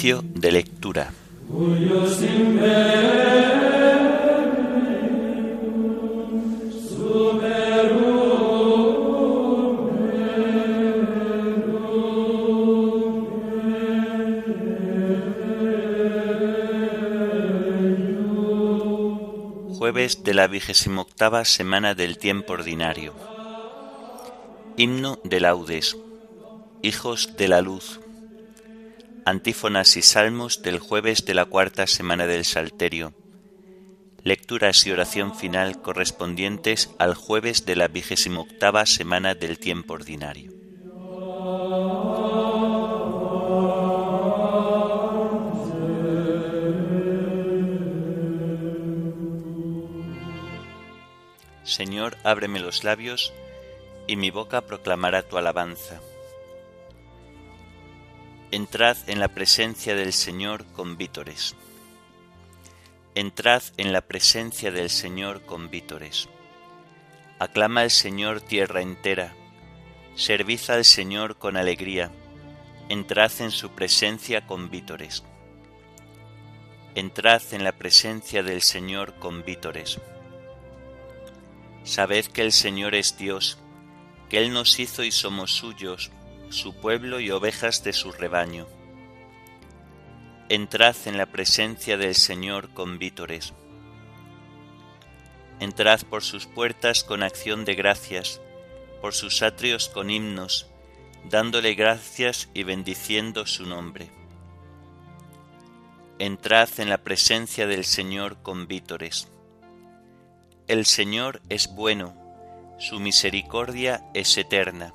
De lectura. Jueves de la vigésima octava semana del tiempo ordinario. Himno de laudes. Hijos de la luz. Antífonas y salmos del jueves de la cuarta semana del Salterio. Lecturas y oración final correspondientes al jueves de la vigésima octava semana del tiempo ordinario. Señor, ábreme los labios, y mi boca proclamará tu alabanza. Entrad en la presencia del Señor con vítores. Entrad en la presencia del Señor con vítores. Aclama al Señor tierra entera. Servid al Señor con alegría. Entrad en su presencia con vítores. Entrad en la presencia del Señor con vítores. Sabed que el Señor es Dios, que Él nos hizo y somos suyos su pueblo y ovejas de su rebaño. Entrad en la presencia del Señor con vítores. Entrad por sus puertas con acción de gracias, por sus atrios con himnos, dándole gracias y bendiciendo su nombre. Entrad en la presencia del Señor con vítores. El Señor es bueno, su misericordia es eterna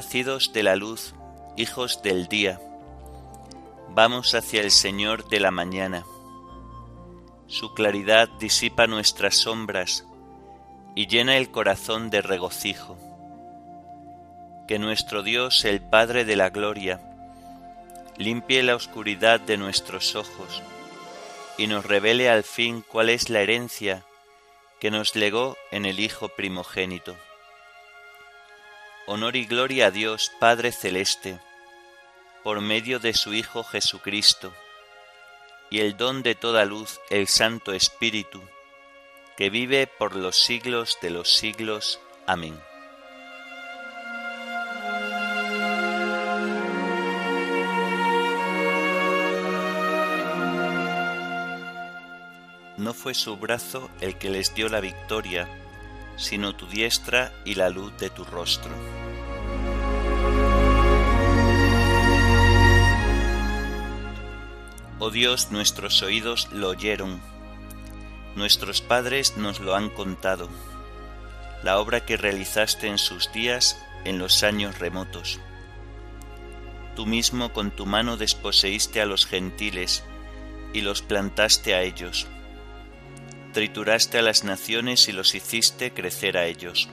Nacidos de la luz, hijos del día, vamos hacia el Señor de la mañana. Su claridad disipa nuestras sombras y llena el corazón de regocijo. Que nuestro Dios, el Padre de la Gloria, limpie la oscuridad de nuestros ojos y nos revele al fin cuál es la herencia que nos legó en el Hijo primogénito honor y gloria a Dios Padre Celeste, por medio de su Hijo Jesucristo, y el don de toda luz, el Santo Espíritu, que vive por los siglos de los siglos. Amén. No fue su brazo el que les dio la victoria, sino tu diestra y la luz de tu rostro. Oh Dios, nuestros oídos lo oyeron, nuestros padres nos lo han contado, la obra que realizaste en sus días en los años remotos. Tú mismo con tu mano desposeíste a los gentiles y los plantaste a ellos trituraste a las naciones y los hiciste crecer a ellos.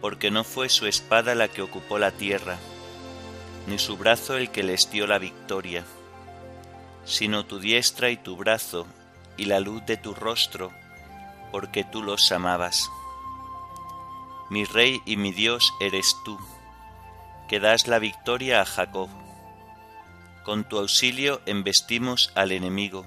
Porque no fue su espada la que ocupó la tierra, ni su brazo el que les dio la victoria, sino tu diestra y tu brazo y la luz de tu rostro, porque tú los amabas. Mi rey y mi Dios eres tú, que das la victoria a Jacob. Con tu auxilio embestimos al enemigo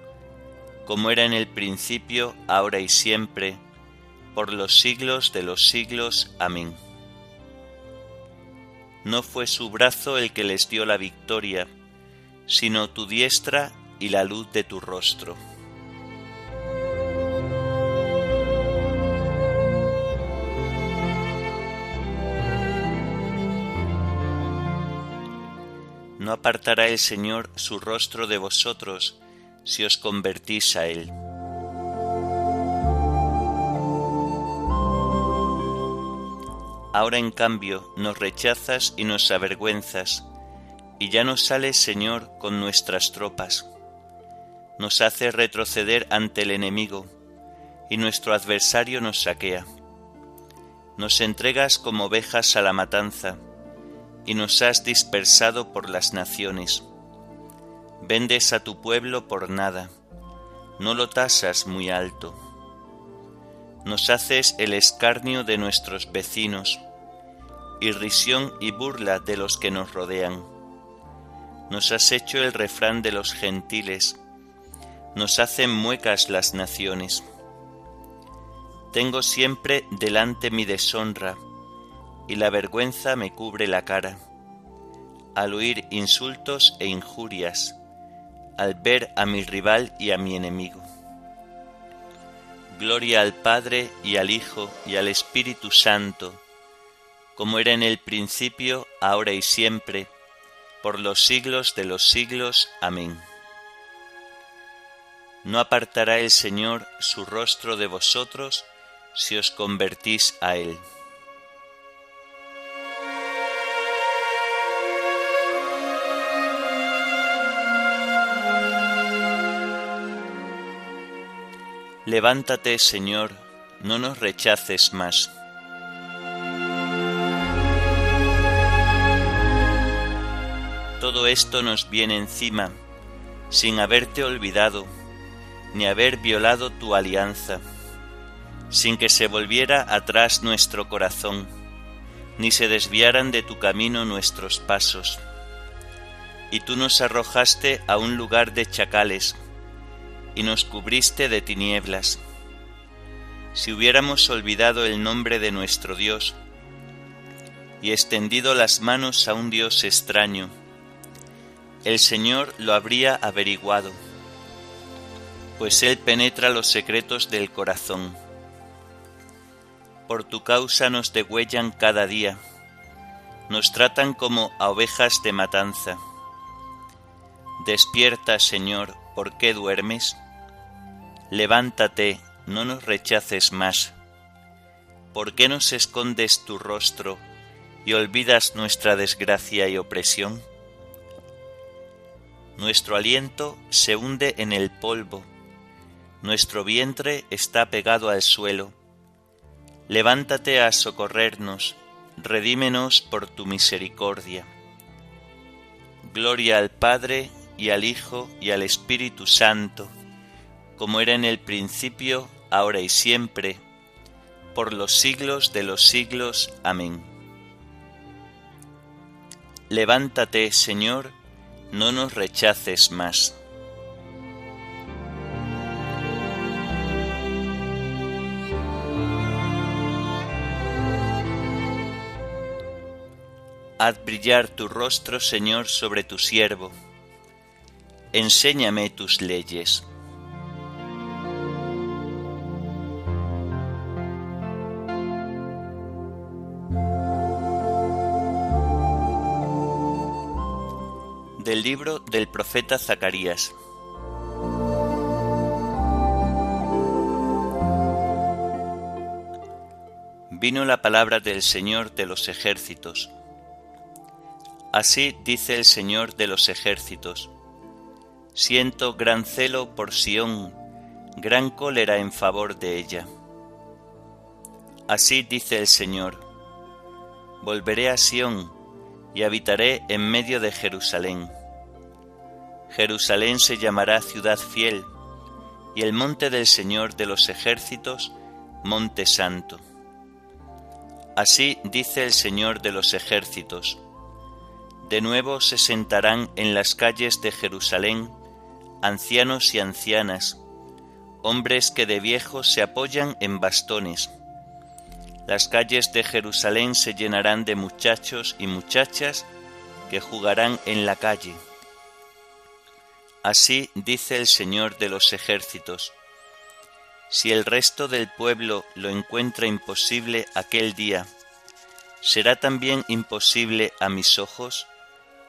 como era en el principio, ahora y siempre, por los siglos de los siglos. Amén. No fue su brazo el que les dio la victoria, sino tu diestra y la luz de tu rostro. No apartará el Señor su rostro de vosotros si os convertís a Él. Ahora en cambio nos rechazas y nos avergüenzas, y ya no sales, Señor, con nuestras tropas. Nos hace retroceder ante el enemigo, y nuestro adversario nos saquea. Nos entregas como ovejas a la matanza, y nos has dispersado por las naciones. Vendes a tu pueblo por nada, no lo tasas muy alto nos haces el escarnio de nuestros vecinos, irrisión y burla de los que nos rodean. Nos has hecho el refrán de los gentiles, nos hacen muecas las naciones. Tengo siempre delante mi deshonra, y la vergüenza me cubre la cara, al oír insultos e injurias, al ver a mi rival y a mi enemigo. Gloria al Padre y al Hijo y al Espíritu Santo, como era en el principio, ahora y siempre, por los siglos de los siglos. Amén. No apartará el Señor su rostro de vosotros si os convertís a Él. Levántate, Señor, no nos rechaces más. Todo esto nos viene encima, sin haberte olvidado, ni haber violado tu alianza, sin que se volviera atrás nuestro corazón, ni se desviaran de tu camino nuestros pasos. Y tú nos arrojaste a un lugar de chacales, y nos cubriste de tinieblas. Si hubiéramos olvidado el nombre de nuestro Dios y extendido las manos a un Dios extraño, el Señor lo habría averiguado, pues Él penetra los secretos del corazón. Por tu causa nos degüellan cada día, nos tratan como a ovejas de matanza. Despierta, Señor, ¿por qué duermes? Levántate, no nos rechaces más. ¿Por qué nos escondes tu rostro y olvidas nuestra desgracia y opresión? Nuestro aliento se hunde en el polvo, nuestro vientre está pegado al suelo. Levántate a socorrernos, redímenos por tu misericordia. Gloria al Padre y al Hijo y al Espíritu Santo como era en el principio, ahora y siempre, por los siglos de los siglos. Amén. Levántate, Señor, no nos rechaces más. Haz brillar tu rostro, Señor, sobre tu siervo. Enséñame tus leyes. del libro del profeta Zacarías. Vino la palabra del Señor de los ejércitos. Así dice el Señor de los ejércitos. Siento gran celo por Sión, gran cólera en favor de ella. Así dice el Señor. Volveré a Sión y habitaré en medio de Jerusalén. Jerusalén se llamará ciudad fiel, y el monte del Señor de los ejércitos, monte santo. Así dice el Señor de los ejércitos. De nuevo se sentarán en las calles de Jerusalén ancianos y ancianas, hombres que de viejos se apoyan en bastones. Las calles de Jerusalén se llenarán de muchachos y muchachas que jugarán en la calle. Así dice el Señor de los ejércitos. Si el resto del pueblo lo encuentra imposible aquel día, ¿será también imposible a mis ojos?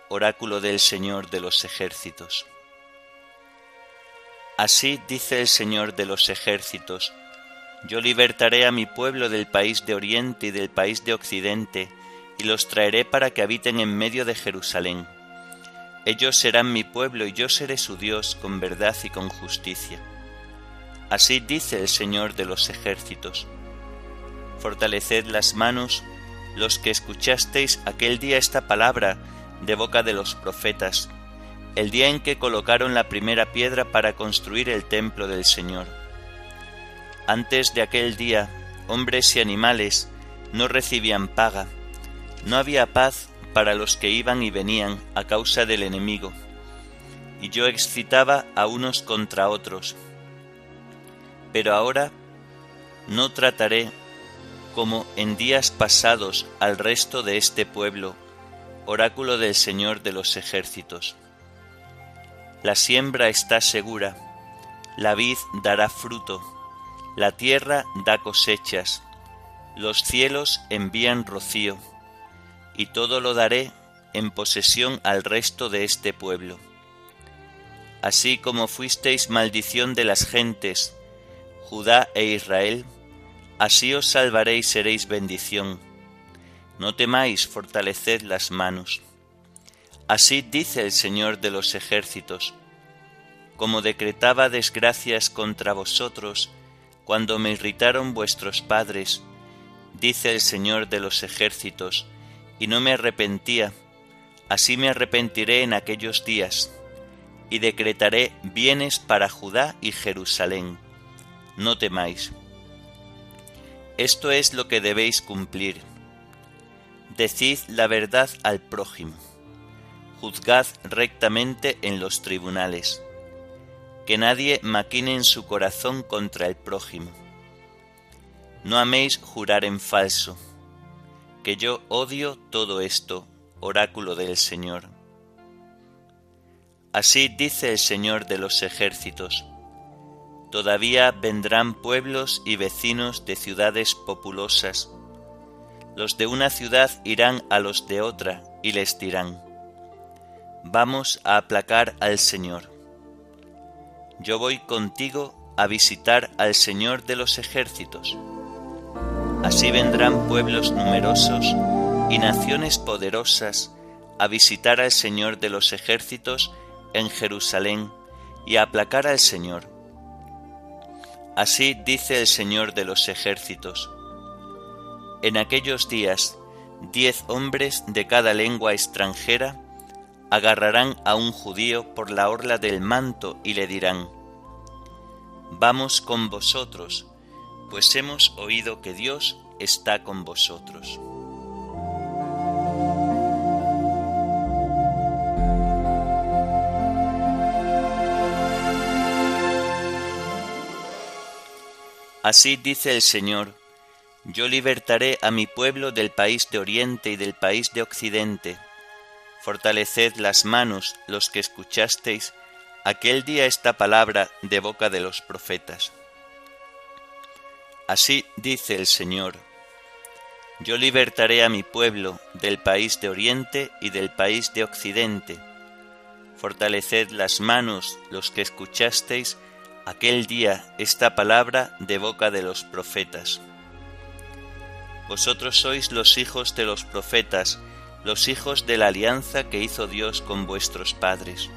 Oráculo del Señor de los ejércitos. Así dice el Señor de los ejércitos, yo libertaré a mi pueblo del país de Oriente y del país de Occidente, y los traeré para que habiten en medio de Jerusalén. Ellos serán mi pueblo y yo seré su Dios con verdad y con justicia. Así dice el Señor de los ejércitos. Fortaleced las manos los que escuchasteis aquel día esta palabra de boca de los profetas, el día en que colocaron la primera piedra para construir el templo del Señor. Antes de aquel día, hombres y animales no recibían paga, no había paz para los que iban y venían a causa del enemigo, y yo excitaba a unos contra otros. Pero ahora no trataré como en días pasados al resto de este pueblo, oráculo del Señor de los ejércitos. La siembra está segura, la vid dará fruto, la tierra da cosechas, los cielos envían rocío, y todo lo daré en posesión al resto de este pueblo. Así como fuisteis maldición de las gentes, Judá e Israel, así os salvaré y seréis bendición. No temáis, fortaleced las manos. Así dice el Señor de los ejércitos, como decretaba desgracias contra vosotros cuando me irritaron vuestros padres, dice el Señor de los ejércitos, y no me arrepentía, así me arrepentiré en aquellos días, y decretaré bienes para Judá y Jerusalén. No temáis. Esto es lo que debéis cumplir. Decid la verdad al prójimo. Juzgad rectamente en los tribunales. Que nadie maquine en su corazón contra el prójimo. No améis jurar en falso que yo odio todo esto, oráculo del Señor. Así dice el Señor de los ejércitos. Todavía vendrán pueblos y vecinos de ciudades populosas. Los de una ciudad irán a los de otra y les dirán, Vamos a aplacar al Señor. Yo voy contigo a visitar al Señor de los ejércitos. Así vendrán pueblos numerosos y naciones poderosas a visitar al Señor de los ejércitos en Jerusalén y a aplacar al Señor. Así dice el Señor de los ejércitos. En aquellos días, diez hombres de cada lengua extranjera agarrarán a un judío por la orla del manto y le dirán, Vamos con vosotros, pues hemos oído que Dios está con vosotros. Así dice el Señor, yo libertaré a mi pueblo del país de oriente y del país de occidente. Fortaleced las manos los que escuchasteis aquel día esta palabra de boca de los profetas. Así dice el Señor, yo libertaré a mi pueblo del país de oriente y del país de occidente. Fortaleced las manos los que escuchasteis aquel día esta palabra de boca de los profetas. Vosotros sois los hijos de los profetas, los hijos de la alianza que hizo Dios con vuestros padres.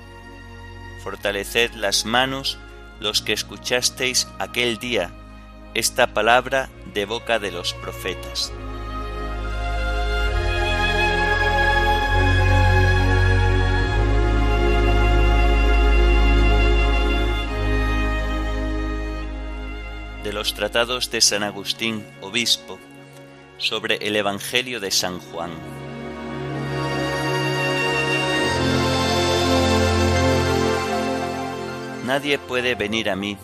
Fortaleced las manos los que escuchasteis aquel día esta palabra de boca de los profetas. De los tratados de San Agustín, obispo, sobre el Evangelio de San Juan. Nadie puede venir a mí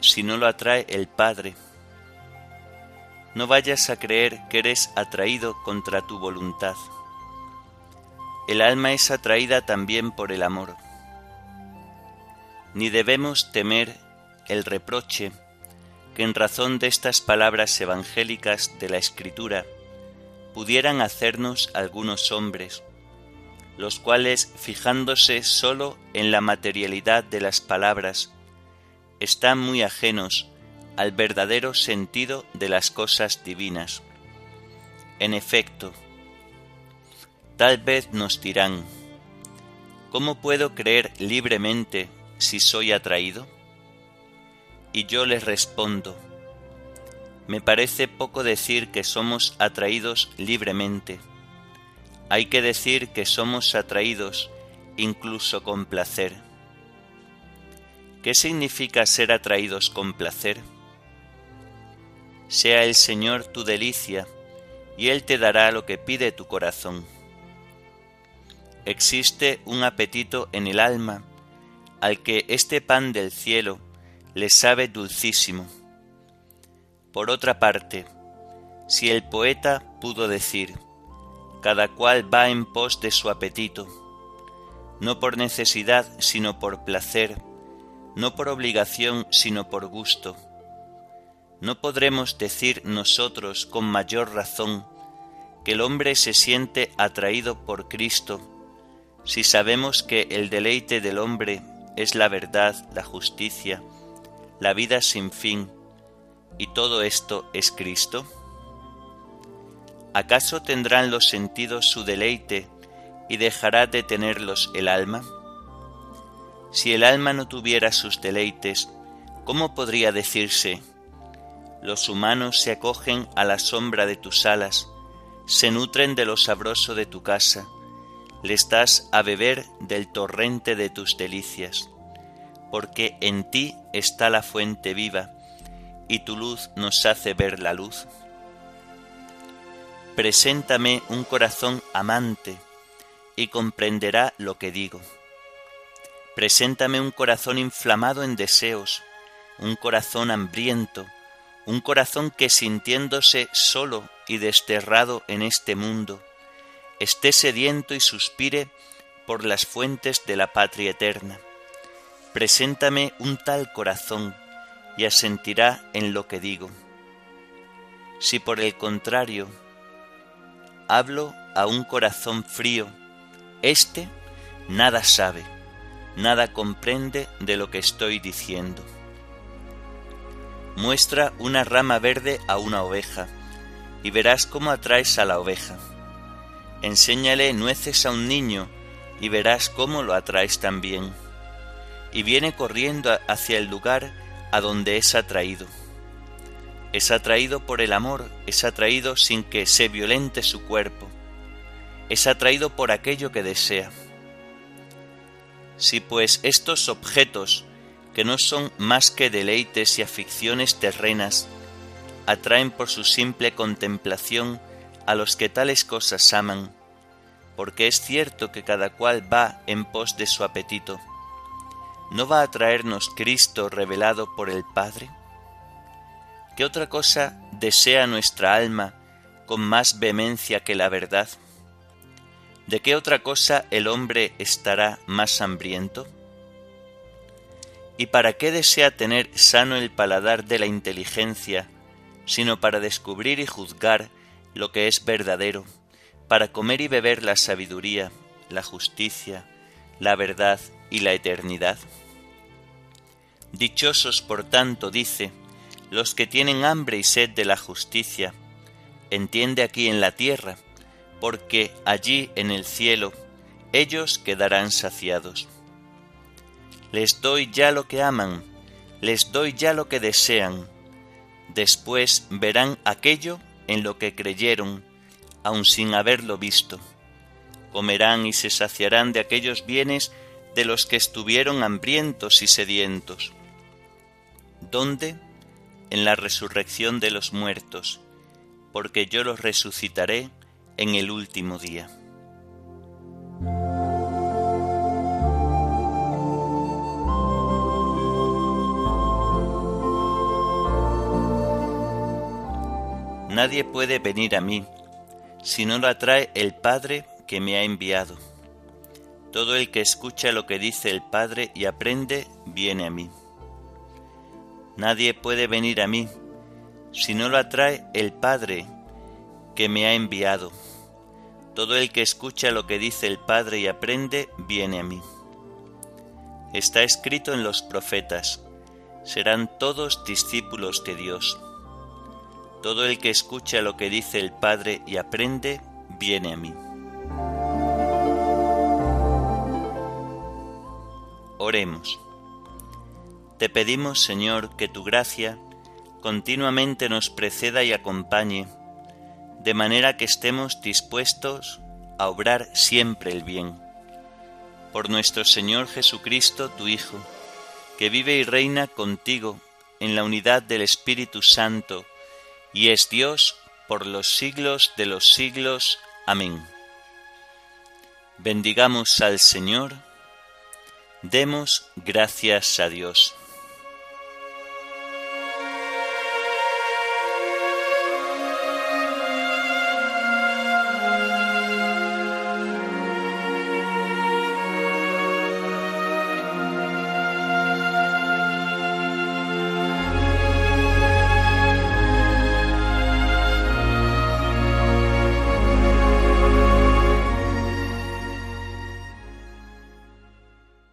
si no lo atrae el Padre. No vayas a creer que eres atraído contra tu voluntad. El alma es atraída también por el amor. Ni debemos temer el reproche que en razón de estas palabras evangélicas de la Escritura pudieran hacernos algunos hombres, los cuales, fijándose sólo en la materialidad de las palabras, están muy ajenos al verdadero sentido de las cosas divinas. En efecto, tal vez nos dirán, ¿cómo puedo creer libremente si soy atraído? Y yo les respondo, me parece poco decir que somos atraídos libremente. Hay que decir que somos atraídos incluso con placer. ¿Qué significa ser atraídos con placer? Sea el Señor tu delicia, y Él te dará lo que pide tu corazón. Existe un apetito en el alma al que este pan del cielo le sabe dulcísimo por otra parte, si el poeta pudo decir, cada cual va en pos de su apetito, no por necesidad sino por placer, no por obligación sino por gusto, ¿no podremos decir nosotros con mayor razón que el hombre se siente atraído por Cristo si sabemos que el deleite del hombre es la verdad, la justicia, la vida sin fin, ¿Y todo esto es Cristo? ¿Acaso tendrán los sentidos su deleite y dejará de tenerlos el alma? Si el alma no tuviera sus deleites, ¿cómo podría decirse, los humanos se acogen a la sombra de tus alas, se nutren de lo sabroso de tu casa, les das a beber del torrente de tus delicias, porque en ti está la fuente viva, y tu luz nos hace ver la luz. Preséntame un corazón amante y comprenderá lo que digo. Preséntame un corazón inflamado en deseos, un corazón hambriento, un corazón que sintiéndose solo y desterrado en este mundo, esté sediento y suspire por las fuentes de la patria eterna. Preséntame un tal corazón y asentirá en lo que digo. Si por el contrario hablo a un corazón frío, éste nada sabe, nada comprende de lo que estoy diciendo. Muestra una rama verde a una oveja, y verás cómo atraes a la oveja. Enséñale nueces a un niño, y verás cómo lo atraes también. Y viene corriendo hacia el lugar a donde es atraído. Es atraído por el amor, es atraído sin que se violente su cuerpo, es atraído por aquello que desea. Si pues estos objetos, que no son más que deleites y aficiones terrenas, atraen por su simple contemplación a los que tales cosas aman, porque es cierto que cada cual va en pos de su apetito, ¿no va a traernos Cristo revelado por el Padre? ¿Qué otra cosa desea nuestra alma con más vehemencia que la verdad? ¿De qué otra cosa el hombre estará más hambriento? ¿Y para qué desea tener sano el paladar de la inteligencia, sino para descubrir y juzgar lo que es verdadero, para comer y beber la sabiduría, la justicia, la verdad y la eternidad? Dichosos, por tanto, dice, los que tienen hambre y sed de la justicia, entiende aquí en la tierra, porque allí en el cielo ellos quedarán saciados. Les doy ya lo que aman, les doy ya lo que desean, después verán aquello en lo que creyeron, aun sin haberlo visto. Comerán y se saciarán de aquellos bienes de los que estuvieron hambrientos y sedientos ¿Dónde? en la resurrección de los muertos, porque yo los resucitaré en el último día. Nadie puede venir a mí si no la trae el Padre que me ha enviado. Todo el que escucha lo que dice el Padre y aprende, viene a mí. Nadie puede venir a mí si no lo atrae el Padre que me ha enviado. Todo el que escucha lo que dice el Padre y aprende, viene a mí. Está escrito en los profetas, serán todos discípulos de Dios. Todo el que escucha lo que dice el Padre y aprende, viene a mí. Oremos. Te pedimos, Señor, que tu gracia continuamente nos preceda y acompañe, de manera que estemos dispuestos a obrar siempre el bien. Por nuestro Señor Jesucristo, tu Hijo, que vive y reina contigo en la unidad del Espíritu Santo, y es Dios por los siglos de los siglos. Amén. Bendigamos al Señor, demos gracias a Dios.